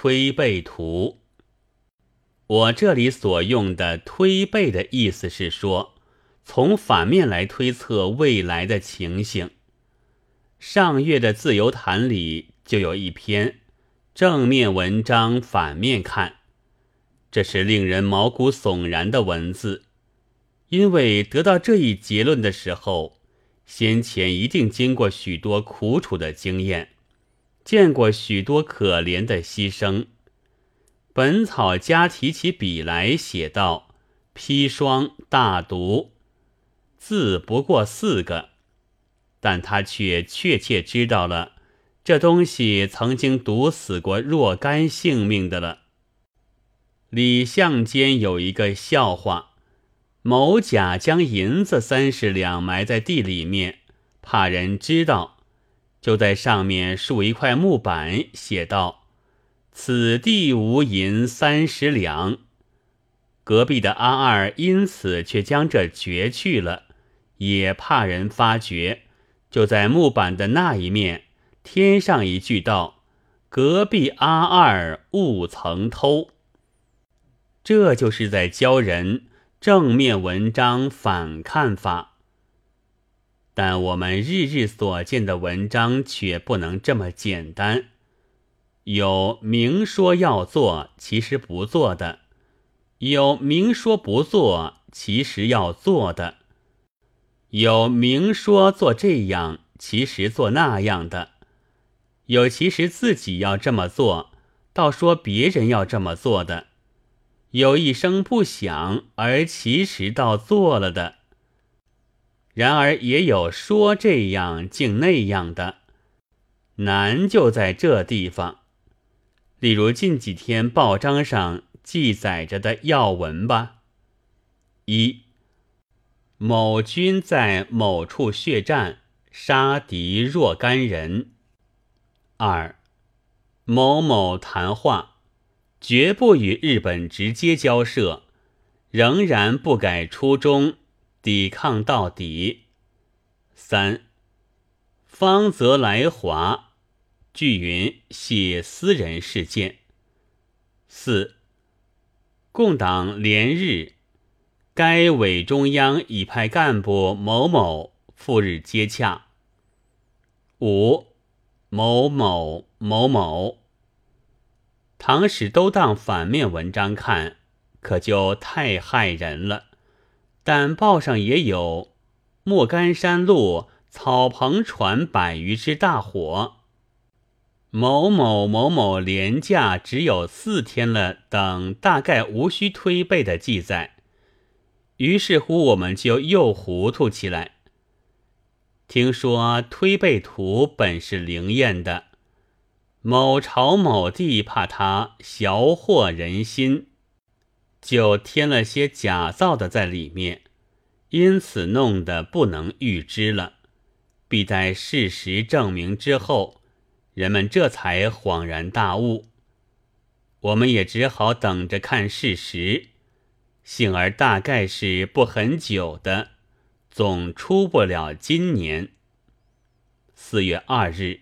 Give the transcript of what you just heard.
推背图。我这里所用的“推背”的意思是说，从反面来推测未来的情形。上月的自由谈里就有一篇正面文章，反面看，这是令人毛骨悚然的文字。因为得到这一结论的时候，先前一定经过许多苦楚的经验，见过许多可怜的牺牲。本草家提起笔来写道：“砒霜大毒，字不过四个，但他却确切知道了这东西曾经毒死过若干性命的了。”李相间有一个笑话：某甲将银子三十两埋在地里面，怕人知道，就在上面竖一块木板，写道。此地无银三十两，隔壁的阿二因此却将这掘去了，也怕人发觉，就在木板的那一面添上一句道：“隔壁阿二勿曾偷。”这就是在教人正面文章反看法。但我们日日所见的文章却不能这么简单。有明说要做，其实不做的；有明说不做，其实要做的；有明说做这样，其实做那样的；有其实自己要这么做，倒说别人要这么做的；有一声不响，而其实倒做了的。然而也有说这样竟那样的，难就在这地方。例如近几天报章上记载着的要闻吧：一、某军在某处血战，杀敌若干人；二、某某谈话，绝不与日本直接交涉，仍然不改初衷，抵抗到底；三、方泽来华。据云系私人事件。四，共党连日，该委中央已派干部某某赴日接洽。五，某某某某，唐史都当反面文章看，可就太害人了。但报上也有莫干山路草棚船百余只大火。某某某某廉价只有四天了，等大概无需推背的记载。于是乎，我们就又糊涂起来。听说推背图本是灵验的，某朝某地怕他晓惑人心，就添了些假造的在里面，因此弄得不能预知了，必待事实证明之后。人们这才恍然大悟，我们也只好等着看事实。幸而大概是不很久的，总出不了今年。四月二日。